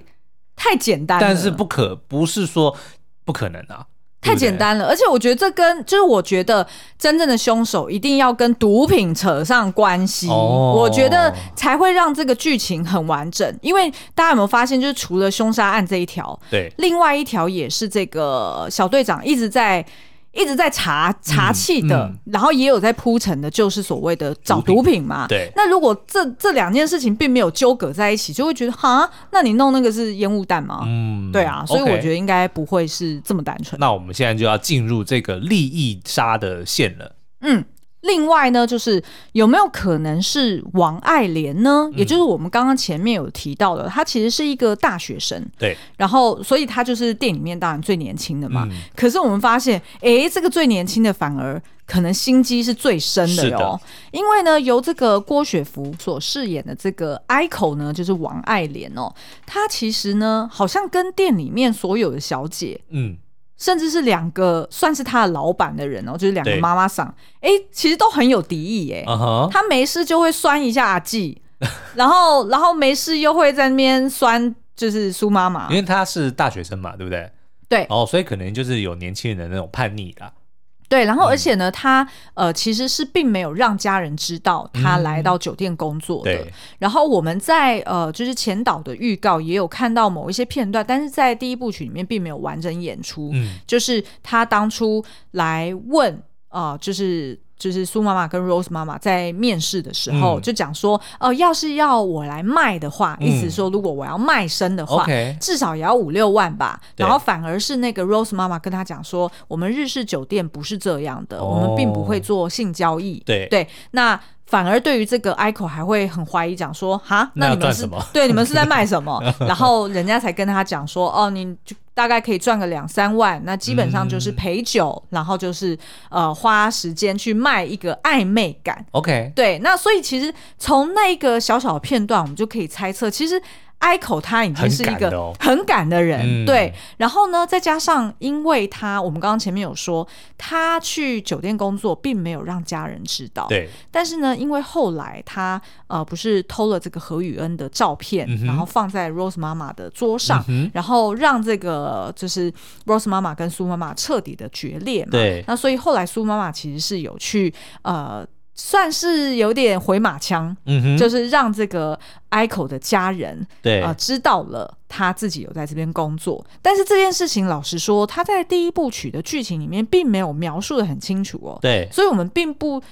太简单了。但是不可不是说不可能啊。太简单了，而且我觉得这跟就是我觉得真正的凶手一定要跟毒品扯上关系，哦、我觉得才会让这个剧情很完整。因为大家有没有发现，就是除了凶杀案这一条，对，另外一条也是这个小队长一直在。一直在查查气的，嗯嗯、然后也有在铺陈的，就是所谓的找毒品嘛。对。那如果这这两件事情并没有纠葛在一起，就会觉得哈，那你弄那个是烟雾弹吗？嗯，对啊。所以我觉得应该不会是这么单纯。那我们现在就要进入这个利益杀的线了。嗯。另外呢，就是有没有可能是王爱莲呢？嗯、也就是我们刚刚前面有提到的，她其实是一个大学生。对。然后，所以她就是店里面当然最年轻的嘛。嗯、可是我们发现，哎，这个最年轻的反而可能心机是最深的哟。的因为呢，由这个郭雪芙所饰演的这个 ICO 呢，就是王爱莲哦，她其实呢，好像跟店里面所有的小姐，嗯。甚至是两个算是他的老板的人哦，就是两个妈妈桑，哎对，其实都很有敌意耶。Uh huh. 他没事就会酸一下阿纪，[LAUGHS] 然后然后没事又会在那边酸，就是苏妈妈，因为他是大学生嘛，对不对？对，哦，所以可能就是有年轻人的那种叛逆啦。对，然后而且呢，嗯、他呃其实是并没有让家人知道他来到酒店工作的。嗯、然后我们在呃就是前导的预告也有看到某一些片段，但是在第一部曲里面并没有完整演出。嗯，就是他当初来问啊、呃，就是。就是苏妈妈跟 Rose 妈妈在面试的时候，嗯、就讲说，哦、呃，要是要我来卖的话，嗯、意思说如果我要卖身的话，Okay. 至少也要五六万吧。然后反而是那个 Rose 妈妈跟他讲说，我们日式酒店不是这样的，哦、我们并不会做性交易。对对，那。反而对于这个 ICO 还会很怀疑，讲说哈，那你们是那 [LAUGHS] 对你们是在卖什么？[LAUGHS] 然后人家才跟他讲说，哦，你就大概可以赚个两三万，那基本上就是陪酒，嗯、然后就是呃花时间去卖一个暧昧感。OK，对，那所以其实从那个小小的片段，我们就可以猜测，其实。ICO 他已经是一个很赶的人，对。然后呢，再加上因为他，我们刚刚前面有说，他去酒店工作，并没有让家人知道。对。但是呢，因为后来他呃不是偷了这个何宇恩的照片，然后放在 Rose 妈妈的桌上，然后让这个就是 Rose 妈妈跟苏妈妈彻底的决裂嘛。对。那所以后来苏妈妈其实是有去呃。算是有点回马枪，嗯哼，就是让这个 ICO 的家人对。啊、呃、知道了他自己有在这边工作，但是这件事情老实说，他在第一部曲的剧情里面并没有描述的很清楚哦，对，所以我们并不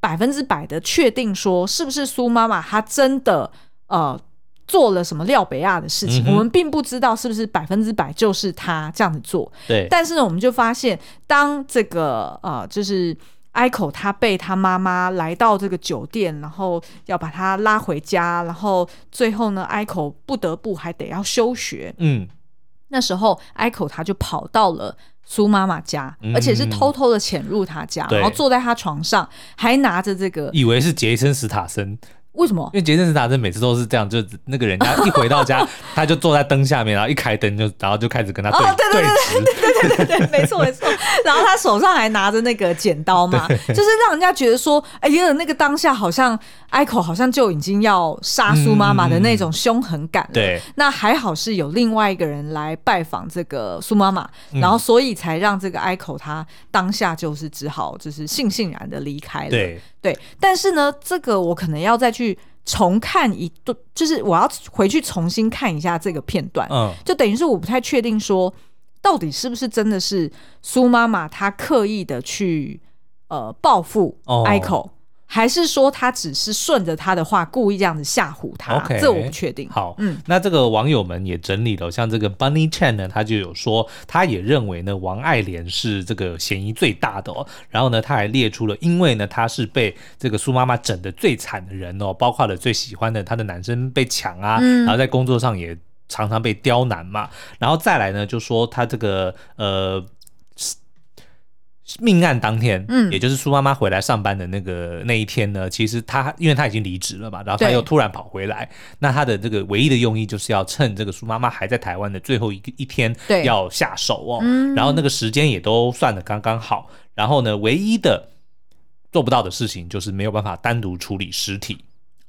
百分之百的确定说是不是苏妈妈她真的呃做了什么廖北亚的事情，嗯、我们并不知道是不是百分之百就是他这样子做，对，但是呢，我们就发现当这个呃就是。ICO 他被他妈妈来到这个酒店，然后要把他拉回家，然后最后呢，ICO 不得不还得要休学。嗯，那时候 ICO 他就跑到了苏妈妈家，嗯、而且是偷偷的潜入他家，对然后坐在他床上，还拿着这个，以为是杰森·史塔森。为什么？因为杰森·斯塔森每次都是这样，就那个人家一回到家，[LAUGHS] 他就坐在灯下面，然后一开灯就，然后就开始跟他对、哦、对对对对峙对对对对，没错没错。然后他手上还拿着那个剪刀嘛，就是让人家觉得说，哎呀，那个当下好像 ICO 好像就已经要杀苏妈妈的那种凶狠感了。嗯、对，那还好是有另外一个人来拜访这个苏妈妈，嗯、然后所以才让这个 ICO 他当下就是只好就是悻悻然的离开了。对对，但是呢，这个我可能要再去。重看一段，就是我要回去重新看一下这个片段，嗯，就等于是我不太确定说，到底是不是真的是苏妈妈她刻意的去呃报复 ICO。哦还是说他只是顺着他的话，故意这样子吓唬他？Okay, 这我不确定。好，嗯，那这个网友们也整理了，像这个 Bunny Chan 呢，他就有说，他也认为呢，王爱莲是这个嫌疑最大的哦。然后呢，他还列出了，因为呢，他是被这个苏妈妈整得最惨的人哦，包括了最喜欢的他的男生被抢啊，嗯、然后在工作上也常常被刁难嘛。然后再来呢，就说他这个呃。命案当天，嗯，也就是苏妈妈回来上班的那个那一天呢，其实她因为她已经离职了嘛，然后她又突然跑回来，那她的这个唯一的用意就是要趁这个苏妈妈还在台湾的最后一个一天，对，要下手哦，嗯、然后那个时间也都算的刚刚好，然后呢，唯一的做不到的事情就是没有办法单独处理尸体。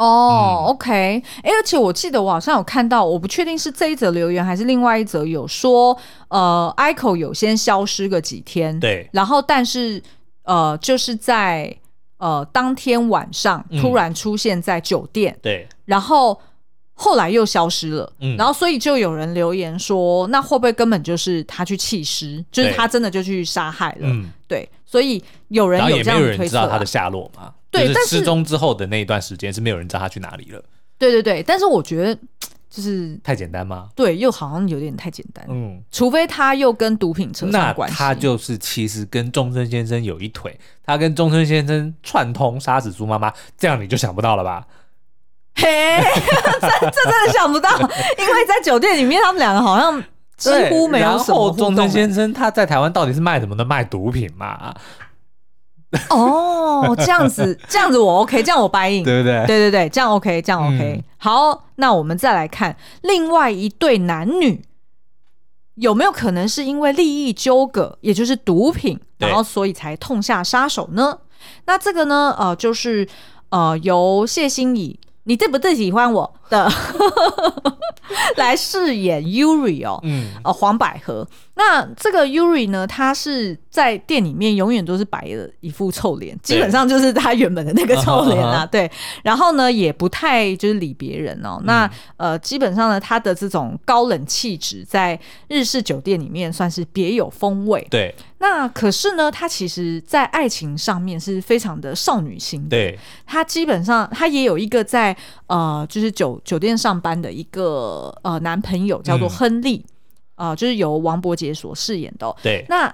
哦、哎，而且我记得我好像有看到，我不确定是这一则留言还是另外一则有说，呃，ICO 有先消失个几天，对，然后但是呃，就是在呃当天晚上突然出现在酒店，嗯、对，然后后来又消失了，嗯，然后所以就有人留言说，那会不会根本就是他去弃尸，就是他真的就去杀害了，嗯，对，所以有人有这样的推测，也没有人知道他的下落嘛。对，但是失踪之后的那一段时间是没有人知道他去哪里了。对对对，但是我觉得就是太简单吗？对，又好像有点太简单。嗯，除非他又跟毒品扯上关系，他就是其实跟中村先生有一腿，他跟中村先生串通杀死猪妈妈，这样你就想不到了吧？嘿，这 [LAUGHS] 这真的想不到，因为在酒店里面，他们两个好像几乎没有什么。然后中村先生他在台湾到底是卖什么的？卖毒品嘛？[LAUGHS] 哦，这样子，[LAUGHS] 这样子我 OK，这样我 buy in，对不对？对对对，这样 OK，这样 OK。嗯、好，那我们再来看另外一对男女，有没有可能是因为利益纠葛，也就是毒品，然后所以才痛下杀手呢？那这个呢，呃，就是呃，由谢欣怡，你对不对喜欢我？的 [LAUGHS] 来饰演 Yuri 哦，嗯，呃，黄百合。那这个 Yuri 呢，他是在店里面永远都是摆了一副臭脸，基本上就是他原本的那个臭脸啊。[LAUGHS] 对，然后呢，也不太就是理别人哦。嗯、那呃，基本上呢，他的这种高冷气质，在日式酒店里面算是别有风味。对。那可是呢，他其实在爱情上面是非常的少女心的。对。他基本上他也有一个在呃，就是酒酒店上班的一个呃男朋友，叫做亨利。嗯啊、呃，就是由王伯杰所饰演的、哦。对，那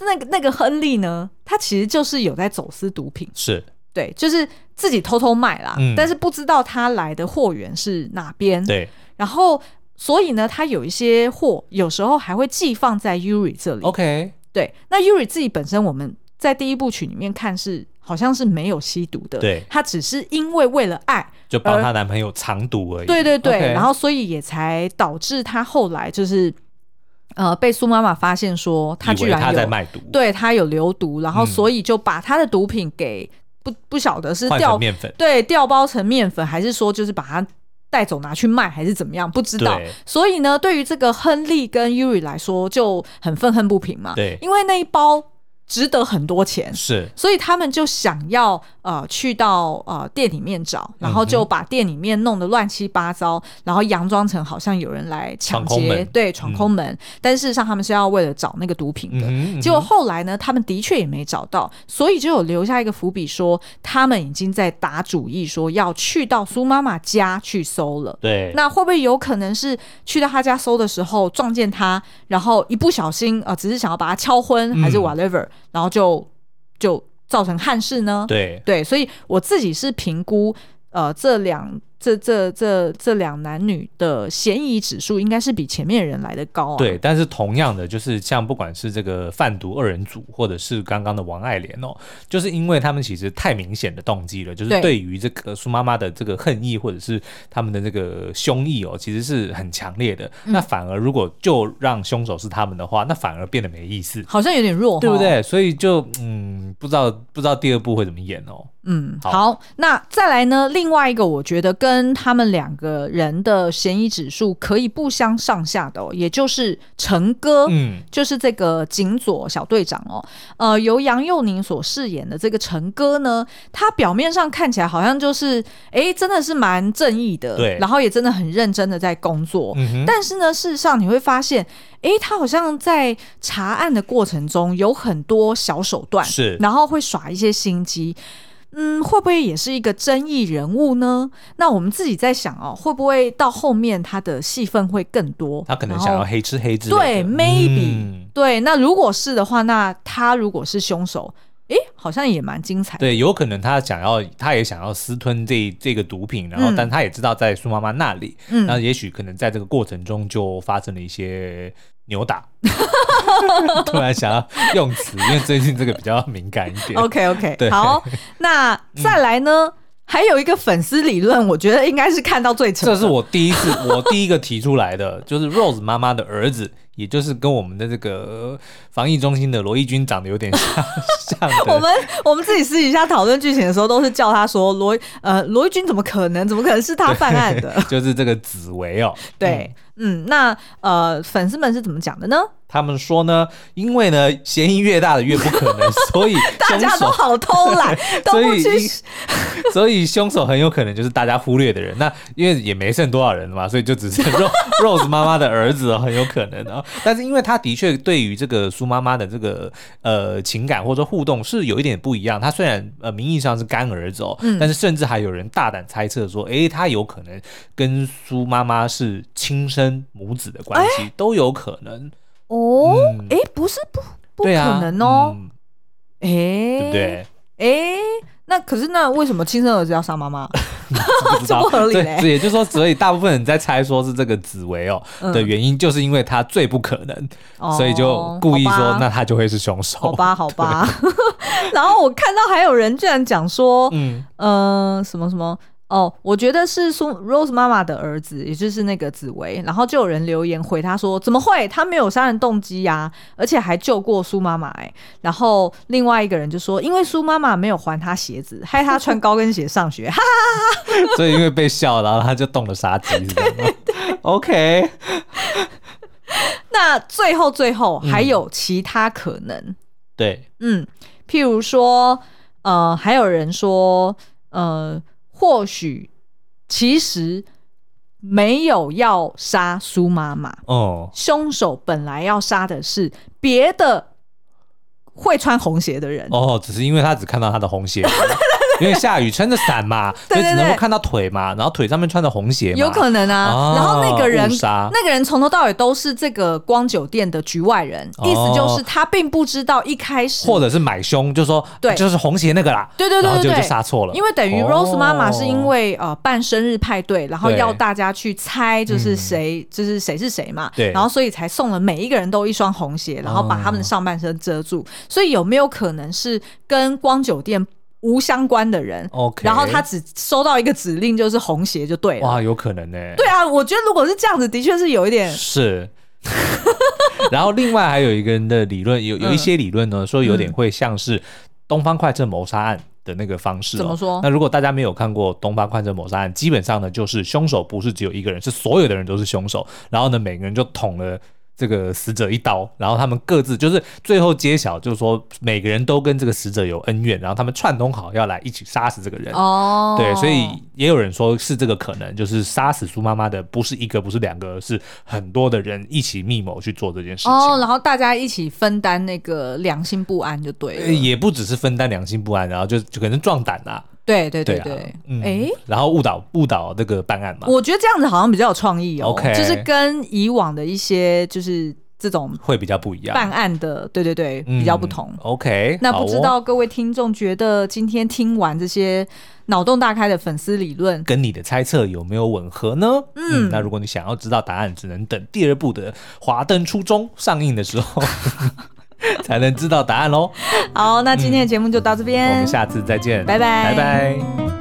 那个那个亨利呢，他其实就是有在走私毒品，是对，就是自己偷偷卖啦，嗯、但是不知道他来的货源是哪边。对，然后所以呢，他有一些货，有时候还会寄放在 Yuri 这里。OK，对，那 Yuri 自己本身，我们在第一部曲里面看是好像是没有吸毒的，对，她只是因为为了爱。就帮她男朋友藏毒而已。对对对.然后所以也才导致她后来就是，呃，被苏妈妈发现说她居然有在卖毒，对她有流毒，然后所以就把她的毒品给不不晓得是调面粉，对，调包成面粉，还是说就是把它带走拿去卖，还是怎么样？不知道。所以呢，对于这个亨利跟 Yuri 来说就很愤恨不平嘛。对，因为那一包。值得很多钱，是，所以他们就想要呃去到呃店里面找，然后就把店里面弄得乱七八糟，然后佯装成好像有人来抢劫，对，闯空门。嗯、但事实上他们是要为了找那个毒品的。结果后来呢，他们的确也没找到，所以就有留下一个伏笔，说他们已经在打主意，说要去到苏妈妈家去搜了。对，那会不会有可能是去到他家搜的时候撞见他，然后一不小心啊、呃，只是想要把他敲昏，还是 whatever？、嗯然后就就造成憾事呢？对对，所以我自己是评估，呃，这两。这这这这两男女的嫌疑指数应该是比前面人来的高啊。对，但是同样的，就是像不管是这个贩毒二人组，或者是刚刚的王爱莲哦，就是因为他们其实太明显的动机了，就是对于这个苏妈妈的这个恨意，或者是他们的这个凶意哦，其实是很强烈的。嗯、那反而如果就让凶手是他们的话，那反而变得没意思，好像有点弱，对不对？所以就嗯，不知道不知道第二部会怎么演哦。嗯，好，好，那再来呢？另外一个，我觉得跟他们两个人的嫌疑指数可以不相上下的哦，也就是陈哥，嗯，就是这个警佐小队长哦，呃，由杨佑宁所饰演的这个陈哥呢，他表面上看起来好像就是，哎，真的是蛮正义的，对，然后也真的很认真的在工作，嗯，但是呢，事实上你会发现，哎，他好像在查案的过程中有很多小手段，是，然后会耍一些心机。嗯，会不会也是一个争议人物呢？那我们自己在想哦，会不会到后面他的戏份会更多？他可能想要黑吃黑之类的。对，maybe、嗯、对。那如果是的话，那他如果是凶手，诶，好像也蛮精彩。对，有可能他想要，他也想要私吞这这个毒品，然后，但他也知道在苏妈妈那里，嗯，那也许可能在这个过程中就发生了一些。扭打，[LAUGHS] 突然想要用词，因为最近这个比较敏感一点。[LAUGHS] OK OK，对好，那再来呢？嗯、还有一个粉丝理论，我觉得应该是看到最扯。这是我第一次，我第一个提出来的，就是 Rose 妈妈的儿子，也就是跟我们的这个防疫中心的罗毅军长得有点像。[LAUGHS] 像我们我们自己私底下讨论剧情的时候，都是叫他说罗呃罗毅军，怎么可能？怎么可能是他犯案的？[LAUGHS] 就是这个紫薇哦，对。嗯嗯，那呃，粉丝们是怎么讲的呢？他们说呢，因为呢，嫌疑越大的越不可能，[LAUGHS] 所以大家都好偷懒，[LAUGHS] 都不去，[LAUGHS] 所以凶手很有可能就是大家忽略的人。那因为也没剩多少人了嘛，所以就只剩 Rose 妈妈的儿子很有可能啊。但是因为他的确对于这个苏妈妈的这个呃情感或者互动是有一点不一样。他虽然呃名义上是干儿子哦，嗯、但是甚至还有人大胆猜测说，诶，他有可能跟苏妈妈是亲生母子的关系，欸、都有可能。哦，哎、嗯，不是不不可能哦，哎、对不对？哎、欸，那可是那为什么亲生儿子要杀妈妈？[LAUGHS] 这不合理嘞。对，也就是说，所以大部分人在猜说是这个紫薇哦的原因，就是因为他最不可能，哦、所以就故意说，哦、那他就会是凶手。好吧，好吧。[LAUGHS] 然后我看到还有人居然讲说，嗯呃，什么什么。哦，我觉得是苏 Rose 妈妈的儿子，也就是那个紫薇，然后就有人留言回他说：“怎么会？他没有杀人动机呀、而且还救过苏妈妈。”哎，然后另外一个人就说：“因为苏妈妈没有还他鞋子，害他穿高跟鞋上学。[LAUGHS] ”哈哈哈哈，所以因为被笑，然后他就动了杀机，是这样吗？OK。那最后最后还有其他可能？嗯、对，嗯，譬如说，呃，还有人说，呃。或许其实没有要杀苏妈妈哦，凶手本来要杀的是别的会穿红鞋的人哦，只是因为他只看到他的红鞋。[LAUGHS] [LAUGHS] 因为下雨撑着伞嘛，所以只能够看到腿嘛，然后腿上面穿着红鞋，有可能啊。哦、然后那个人，那个人从头到尾都是这个光酒店的局外人，哦、意思就是他并不知道一开始，或者是买凶，就说对，就是红鞋那个啦，对对对对就杀错了。因为等于 Rose 妈妈是因为、哦、呃办生日派对，然后要大家去猜就是谁，就是谁是谁嘛，对，然后所以才送了每一个人都一双红鞋，然后把他们的上半身遮住。所以有没有可能是跟光酒店？无相关的人，OK，然后他只收到一个指令，就是红鞋就对了。哇，有可能呢。对啊，我觉得如果是这样子，的确是有一点是。[LAUGHS] 然后另外还有一个人的理论，有有一些理论呢，说有点会像是东方快车谋杀案的那个方式。怎么说？那如果大家没有看过东方快车谋杀案，基本上呢，就是凶手不是只有一个人，是所有的人都是凶手，然后呢，每个人就捅了。这个死者一刀，然后他们各自就是最后揭晓，就是说每个人都跟这个死者有恩怨，然后他们串通好要来一起杀死这个人。哦，对，所以也有人说是这个可能，就是杀死苏妈妈的不是一个，不是两个，是很多的人一起密谋去做这件事情。哦，然后大家一起分担那个良心不安就对了。也不只是分担良心不安，然后就就可能壮胆啦。对对对对，哎、啊嗯，诶然后误导误导那个办案嘛？我觉得这样子好像比较有创意哦，Okay 就是跟以往的一些就是这种会比较不一样办案的，对对对，比较不同。嗯、OK，那不知道各位听众觉得今天听完这些脑洞大开的粉丝理论，跟你的猜测有没有吻合呢？嗯，嗯，那如果你想要知道答案，只能等第二部的《华灯初中》上映的时候。[LAUGHS] [LAUGHS] 才能知道答案喽。好，那今天的节目就到这边，嗯，我们下次再见，拜拜，拜拜。